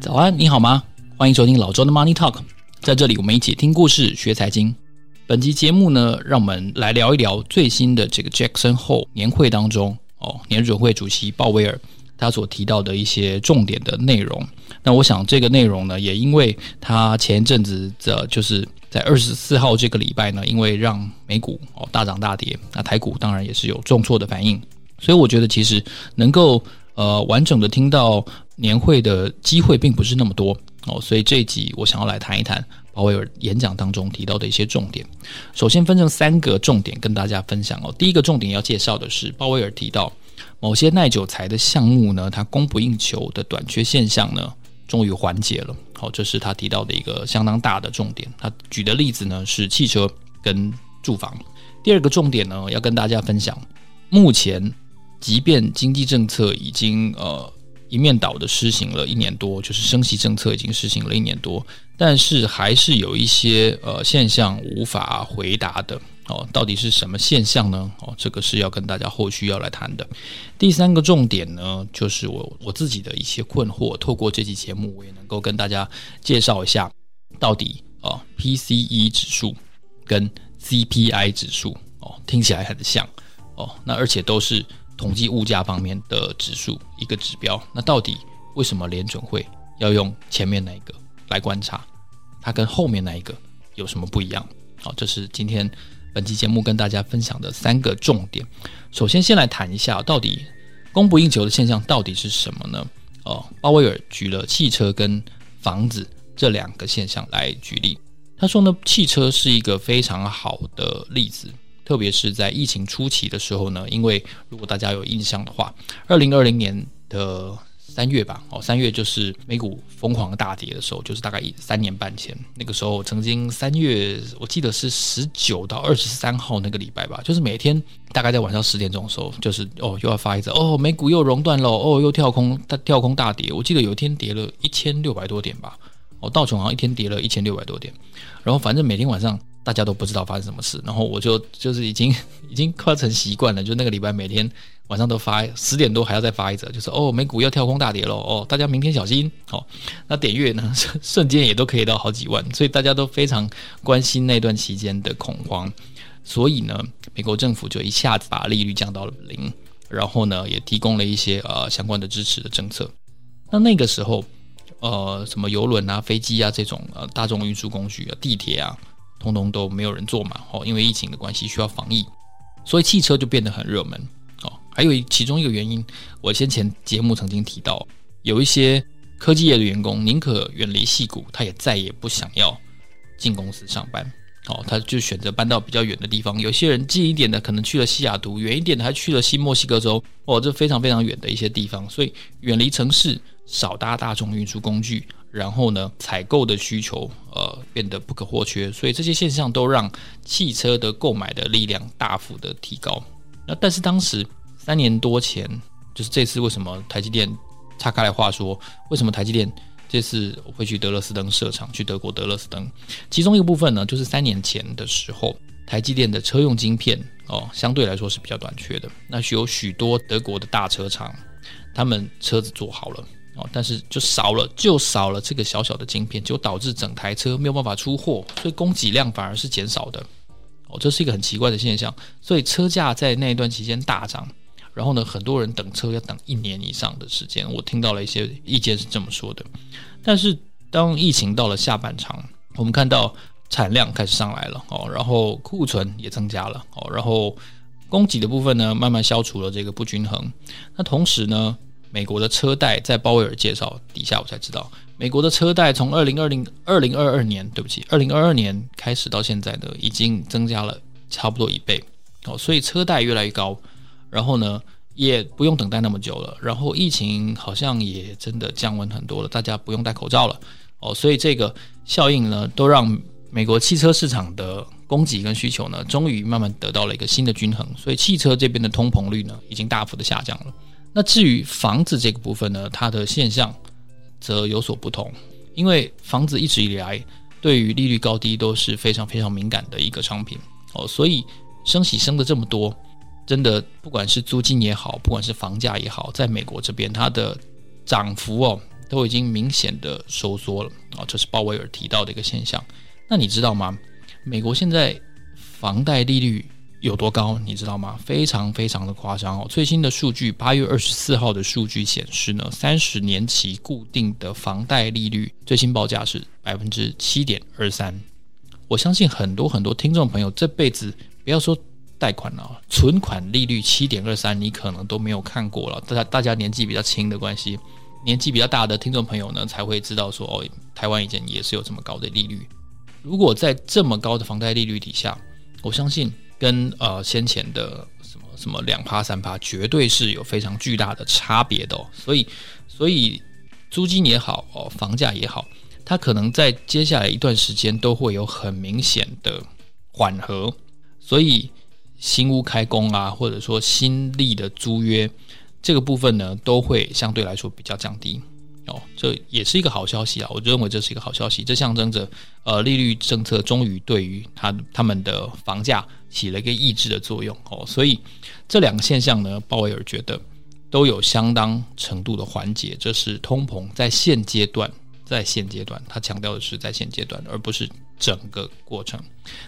早安，你好吗？欢迎收听老周的 Money Talk，在这里我们一起听故事、学财经。本集节目呢，让我们来聊一聊最新的这个 Jackson Hole 年会当中哦，年准会主席鲍威尔他所提到的一些重点的内容。那我想这个内容呢，也因为他前一阵子的，就是在二十四号这个礼拜呢，因为让美股哦大涨大跌，那台股当然也是有重挫的反应，所以我觉得其实能够呃完整的听到年会的机会并不是那么多哦，所以这一集我想要来谈一谈。鲍威尔演讲当中提到的一些重点，首先分成三个重点跟大家分享哦。第一个重点要介绍的是，鲍威尔提到某些耐久材的项目呢，它供不应求的短缺现象呢，终于缓解了。好，这是他提到的一个相当大的重点。他举的例子呢是汽车跟住房。第二个重点呢，要跟大家分享，目前即便经济政策已经呃。一面倒的施行了一年多，就是升息政策已经实行了一年多，但是还是有一些呃现象无法回答的哦，到底是什么现象呢？哦，这个是要跟大家后续要来谈的。第三个重点呢，就是我我自己的一些困惑，透过这期节目，我也能够跟大家介绍一下，到底哦 PCE 指数跟 CPI 指数哦听起来很像哦，那而且都是。统计物价方面的指数一个指标，那到底为什么联准会要用前面那一个来观察？它跟后面那一个有什么不一样？好，这是今天本期节目跟大家分享的三个重点。首先，先来谈一下到底供不应求的现象到底是什么呢？哦，鲍威尔举了汽车跟房子这两个现象来举例。他说呢，汽车是一个非常好的例子。特别是在疫情初期的时候呢，因为如果大家有印象的话，二零二零年的三月吧，哦，三月就是美股疯狂大跌的时候，就是大概三年半前，那个时候曾经三月，我记得是十九到二十三号那个礼拜吧，就是每天大概在晚上十点钟的时候，就是哦又要发一则哦美股又熔断了，哦又跳空大跳空大跌，我记得有一天跌了一千六百多点吧，哦道琼好像一天跌了一千六百多点，然后反正每天晚上。大家都不知道发生什么事，然后我就就是已经 已经快成习惯了，就那个礼拜每天晚上都发十点多还要再发一则，就是哦美股要跳空大跌了哦，大家明天小心哦。那点阅呢 瞬间也都可以到好几万，所以大家都非常关心那段期间的恐慌，所以呢美国政府就一下子把利率降到了零，然后呢也提供了一些呃相关的支持的政策。那那个时候呃什么游轮啊、飞机啊这种呃大众运输工具啊、地铁啊。通通都没有人坐嘛，哦，因为疫情的关系需要防疫，所以汽车就变得很热门。还有其中一个原因，我先前节目曾经提到，有一些科技业的员工宁可远离戏谷，他也再也不想要进公司上班，哦，他就选择搬到比较远的地方。有些人近一点的可能去了西雅图，远一点的还去了新墨西哥州，哦，这非常非常远的一些地方，所以远离城市，少搭大众运输工具。然后呢，采购的需求呃变得不可或缺，所以这些现象都让汽车的购买的力量大幅的提高。那但是当时三年多前，就是这次为什么台积电岔开来话说，为什么台积电这次会去德勒斯登设厂，去德国德勒斯登？其中一个部分呢，就是三年前的时候，台积电的车用晶片哦相对来说是比较短缺的，那许有许多德国的大车厂，他们车子做好了。哦，但是就少了，就少了这个小小的晶片，就导致整台车没有办法出货，所以供给量反而是减少的。哦，这是一个很奇怪的现象。所以车价在那一段期间大涨，然后呢，很多人等车要等一年以上的时间。我听到了一些意见是这么说的。但是当疫情到了下半场，我们看到产量开始上来了，哦，然后库存也增加了，哦，然后供给的部分呢，慢慢消除了这个不均衡。那同时呢，美国的车贷在鲍威尔介绍底下，我才知道，美国的车贷从二零二零二零二二年，对不起，二零二二年开始到现在呢，已经增加了差不多一倍哦，所以车贷越来越高，然后呢，也不用等待那么久了，然后疫情好像也真的降温很多了，大家不用戴口罩了。哦，所以这个效应呢，都让美国汽车市场的供给跟需求呢，终于慢慢得到了一个新的均衡，所以汽车这边的通膨率呢，已经大幅的下降了。那至于房子这个部分呢，它的现象则有所不同，因为房子一直以来对于利率高低都是非常非常敏感的一个商品。哦，所以升息升的这么多，真的不管是租金也好，不管是房价也好，在美国这边它的涨幅哦都已经明显的收缩了啊，这是鲍威尔提到的一个现象。那你知道吗？美国现在房贷利率有多高？你知道吗？非常非常的夸张哦。最新的数据，八月二十四号的数据显示呢，三十年期固定的房贷利率最新报价是百分之七点二三。我相信很多很多听众朋友这辈子不要说贷款了，存款利率七点二三，你可能都没有看过了。大家大家年纪比较轻的关系，年纪比较大的听众朋友呢，才会知道说哦，台湾以前也是有这么高的利率。如果在这么高的房贷利率底下，我相信跟呃先前的什么什么两趴三趴，绝对是有非常巨大的差别的哦。所以，所以租金也好哦，房价也好，它可能在接下来一段时间都会有很明显的缓和。所以，新屋开工啊，或者说新立的租约这个部分呢，都会相对来说比较降低。哦，这也是一个好消息啊！我认为这是一个好消息，这象征着呃利率政策终于对于他他们的房价起了一个抑制的作用哦。所以这两个现象呢，鲍威尔觉得都有相当程度的缓解，这是通膨在现阶段，在现阶段，他强调的是在现阶段，而不是整个过程，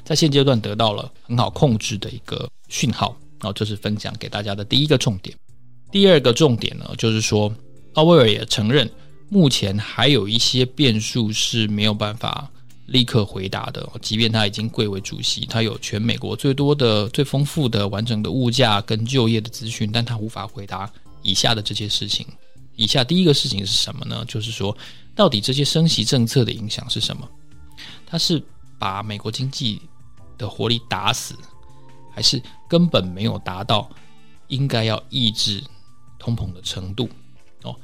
在现阶段得到了很好控制的一个讯号。然后这是分享给大家的第一个重点。第二个重点呢，就是说奥威尔也承认。目前还有一些变数是没有办法立刻回答的，即便他已经贵为主席，他有全美国最多的、最丰富的、完整的物价跟就业的资讯，但他无法回答以下的这些事情。以下第一个事情是什么呢？就是说，到底这些升息政策的影响是什么？他是把美国经济的活力打死，还是根本没有达到应该要抑制通膨的程度？哦。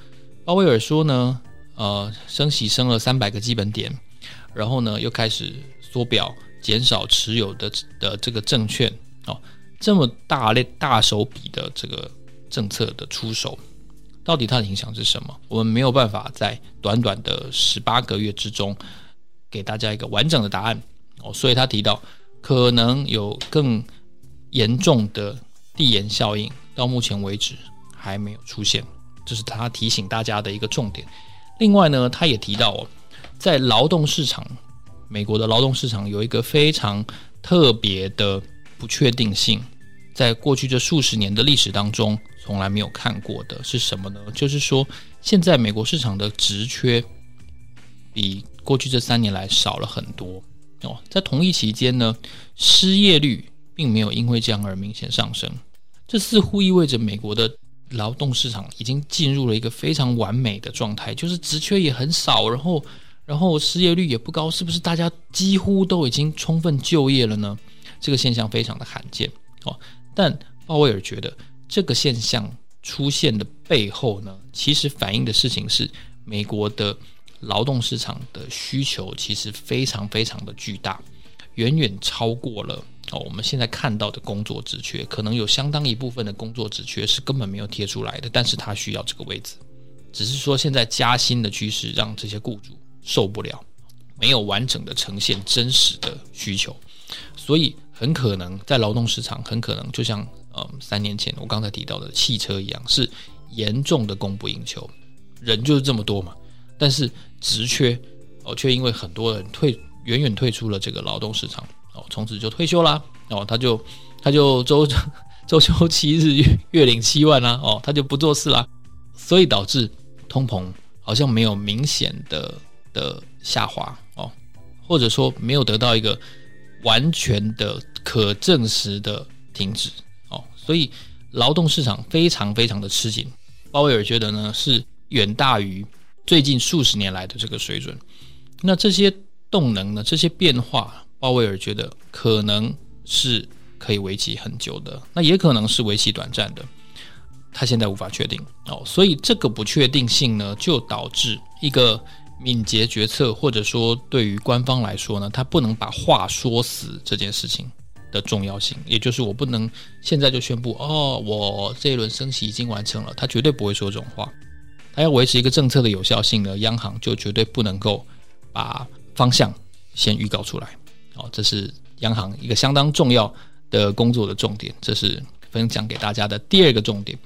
鲍威尔说呢，呃，升息升了三百个基本点，然后呢，又开始缩表，减少持有的的这个证券哦，这么大类大手笔的这个政策的出手，到底它的影响是什么？我们没有办法在短短的十八个月之中给大家一个完整的答案哦，所以他提到可能有更严重的递延效应，到目前为止还没有出现。这是他提醒大家的一个重点。另外呢，他也提到，在劳动市场，美国的劳动市场有一个非常特别的不确定性，在过去这数十年的历史当中，从来没有看过的是什么呢？就是说，现在美国市场的职缺比过去这三年来少了很多哦。在同一期间呢，失业率并没有因为这样而明显上升，这似乎意味着美国的。劳动市场已经进入了一个非常完美的状态，就是职缺也很少，然后，然后失业率也不高，是不是大家几乎都已经充分就业了呢？这个现象非常的罕见哦。但鲍威尔觉得这个现象出现的背后呢，其实反映的事情是美国的劳动市场的需求其实非常非常的巨大，远远超过了。哦，我们现在看到的工作职缺，可能有相当一部分的工作职缺是根本没有贴出来的，但是他需要这个位置，只是说现在加薪的趋势让这些雇主受不了，没有完整的呈现真实的需求，所以很可能在劳动市场，很可能就像嗯三年前我刚才提到的汽车一样，是严重的供不应求，人就是这么多嘛，但是职缺哦却因为很多人退远远退出了这个劳动市场。哦，从此就退休啦。哦，他就他就周 周休七日月，月领七万啦。哦，他就不做事啦，所以导致通膨好像没有明显的的下滑哦，或者说没有得到一个完全的可证实的停止哦，所以劳动市场非常非常的吃紧。鲍威尔觉得呢，是远大于最近数十年来的这个水准。那这些动能呢，这些变化。鲍威尔觉得可能是可以为期很久的，那也可能是为期短暂的，他现在无法确定哦。所以这个不确定性呢，就导致一个敏捷决策，或者说对于官方来说呢，他不能把话说死这件事情的重要性，也就是我不能现在就宣布哦，我这一轮升息已经完成了，他绝对不会说这种话。要维持一个政策的有效性呢，央行就绝对不能够把方向。先预告出来。哦，这是央行一个相当重要的工作的重点，这是分享给大家的第二个重点。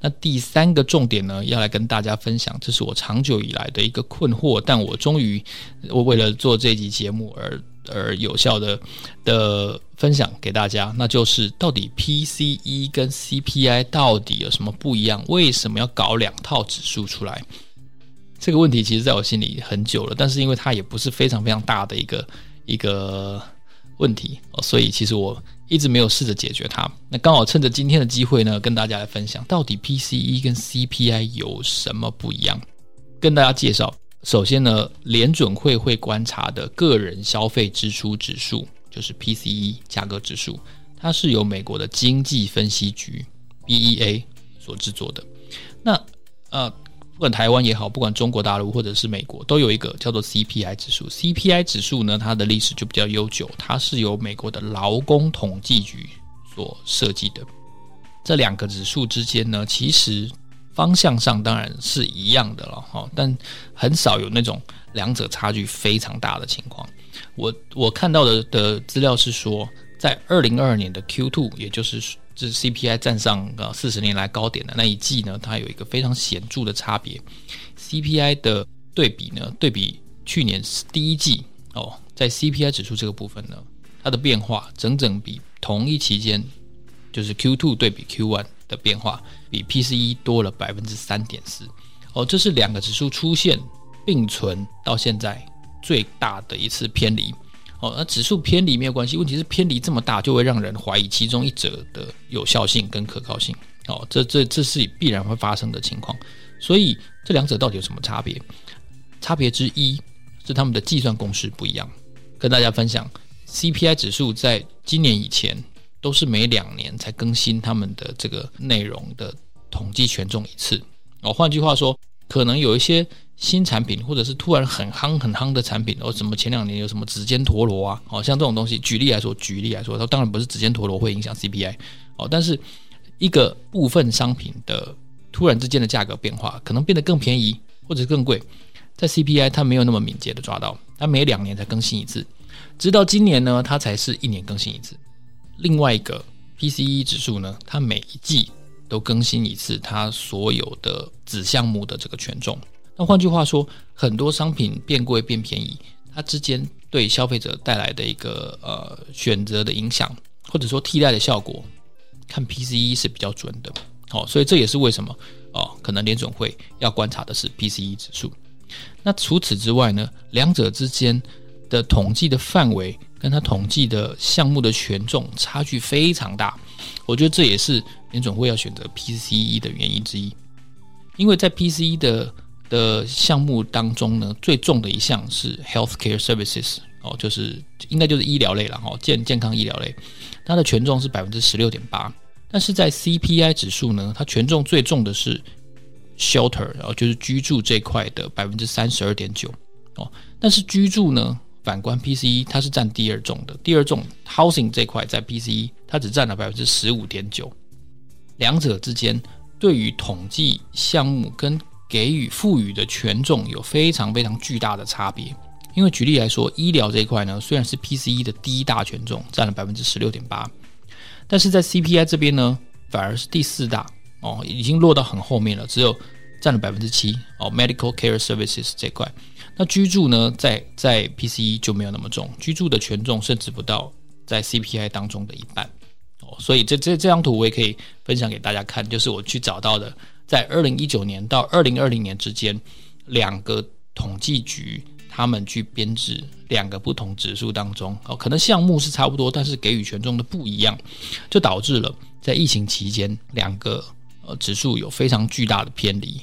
那第三个重点呢，要来跟大家分享，这是我长久以来的一个困惑，但我终于我为了做这集节目而而有效的的分享给大家，那就是到底 PCE 跟 CPI 到底有什么不一样？为什么要搞两套指数出来？这个问题其实在我心里很久了，但是因为它也不是非常非常大的一个。一个问题，所以其实我一直没有试着解决它。那刚好趁着今天的机会呢，跟大家来分享到底 PCE 跟 CPI 有什么不一样。跟大家介绍，首先呢，联准会会观察的个人消费支出指数就是 PCE 价格指数，它是由美国的经济分析局 BEA 所制作的。那呃。不管台湾也好，不管中国大陆或者是美国，都有一个叫做 CPI 指数。CPI 指数呢，它的历史就比较悠久，它是由美国的劳工统计局所设计的。这两个指数之间呢，其实方向上当然是一样的了哈，但很少有那种两者差距非常大的情况。我我看到的的资料是说，在二零二二年的 Q two，也就是。这是 CPI 站上呃四十年来高点的那一季呢，它有一个非常显著的差别。CPI 的对比呢，对比去年第一季哦，在 CPI 指数这个部分呢，它的变化整整比同一期间，就是 Q two 对比 Q one 的变化，比 PCE 多了百分之三点四。哦，这是两个指数出现并存到现在最大的一次偏离。哦，那指数偏离没有关系，问题是偏离这么大，就会让人怀疑其中一者的有效性跟可靠性。哦，这这这是必然会发生的情况。所以这两者到底有什么差别？差别之一是他们的计算公式不一样。跟大家分享，CPI 指数在今年以前都是每两年才更新他们的这个内容的统计权重一次。哦，换句话说，可能有一些。新产品或者是突然很夯很夯的产品，哦，什么前两年有什么指尖陀螺啊，哦，像这种东西，举例来说，举例来说，它当然不是指尖陀螺会影响 CPI，哦，但是一个部分商品的突然之间的价格变化，可能变得更便宜或者更贵，在 CPI 它没有那么敏捷的抓到，它每两年才更新一次，直到今年呢，它才是一年更新一次。另外一个 PCE 指数呢，它每一季都更新一次它所有的子项目的这个权重。那换句话说，很多商品变贵变便宜，它之间对消费者带来的一个呃选择的影响，或者说替代的效果，看 PCE 是比较准的。哦，所以这也是为什么哦，可能联准会要观察的是 PCE 指数。那除此之外呢，两者之间的统计的范围跟它统计的项目的权重差距非常大。我觉得这也是联准会要选择 PCE 的原因之一，因为在 PCE 的的项目当中呢，最重的一项是 healthcare services 哦，就是应该就是医疗类了哈，健健康医疗类，它的权重是百分之十六点八。但是在 CPI 指数呢，它权重最重的是 shelter，然后就是居住这块的百分之三十二点九哦。但是居住呢，反观 PCE，它是占第二重的，第二重 housing 这块在 PCE 它只占了百分之十五点九。两者之间对于统计项目跟给予赋予的权重有非常非常巨大的差别，因为举例来说，医疗这一块呢，虽然是 PCE 的第一大权重，占了百分之十六点八，但是在 CPI 这边呢，反而是第四大哦，已经落到很后面了，只有占了百分之七哦，Medical Care Services 这块。那居住呢，在在 PCE 就没有那么重，居住的权重甚至不到在 CPI 当中的一半哦，所以这这这张图我也可以分享给大家看，就是我去找到的。在二零一九年到二零二零年之间，两个统计局他们去编制两个不同指数当中，哦，可能项目是差不多，但是给予权重的不一样，就导致了在疫情期间两个呃指数有非常巨大的偏离。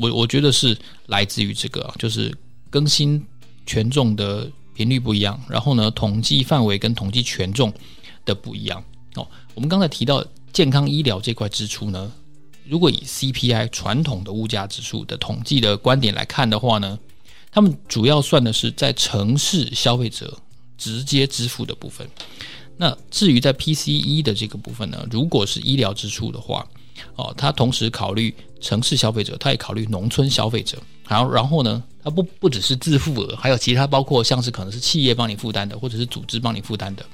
我我觉得是来自于这个，就是更新权重的频率不一样，然后呢，统计范围跟统计权重的不一样。哦，我们刚才提到健康医疗这块支出呢。如果以 CPI 传统的物价指数的统计的观点来看的话呢，他们主要算的是在城市消费者直接支付的部分。那至于在 PCE 的这个部分呢，如果是医疗支出的话，哦，他同时考虑城市消费者，他也考虑农村消费者。然后，然后呢，他不不只是自付额，还有其他包括像是可能是企业帮你负担的，或者是组织帮你负担的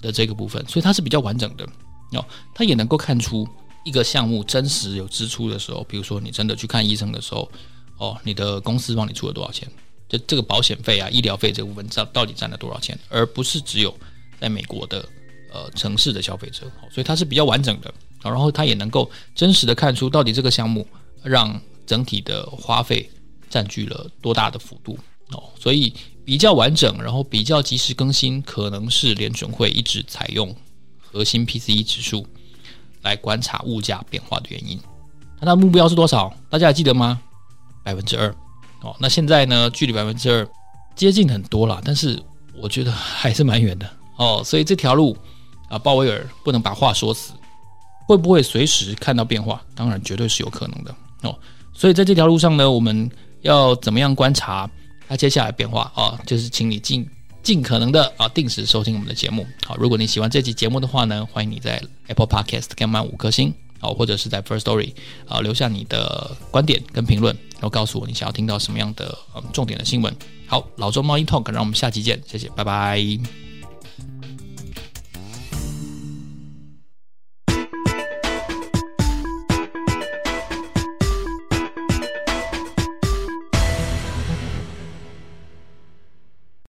的这个部分，所以它是比较完整的哦。它也能够看出一个项目真实有支出的时候，比如说你真的去看医生的时候，哦，你的公司帮你出了多少钱？就这个保险费啊、医疗费这部分，到到底占了多少钱？而不是只有在美国的呃城市的消费者，所以它是比较完整的。然后它也能够真实的看出到底这个项目让整体的花费占据了多大的幅度哦，所以比较完整，然后比较及时更新，可能是联准会一直采用核心 PCE 指数来观察物价变化的原因。那它的目标是多少？大家还记得吗？百分之二哦。那现在呢，距离百分之二接近很多了，但是我觉得还是蛮远的哦。所以这条路啊，鲍威尔不能把话说死。会不会随时看到变化？当然，绝对是有可能的哦。所以在这条路上呢，我们要怎么样观察它接下来变化啊？就是请你尽尽可能的啊，定时收听我们的节目。好，如果你喜欢这期节目的话呢，欢迎你在 Apple Podcast 给我们五颗星，好，或者是在 First Story 啊留下你的观点跟评论，然后告诉我你想要听到什么样的嗯重点的新闻。好，老周 Money Talk，让我们下期见，谢谢，拜拜。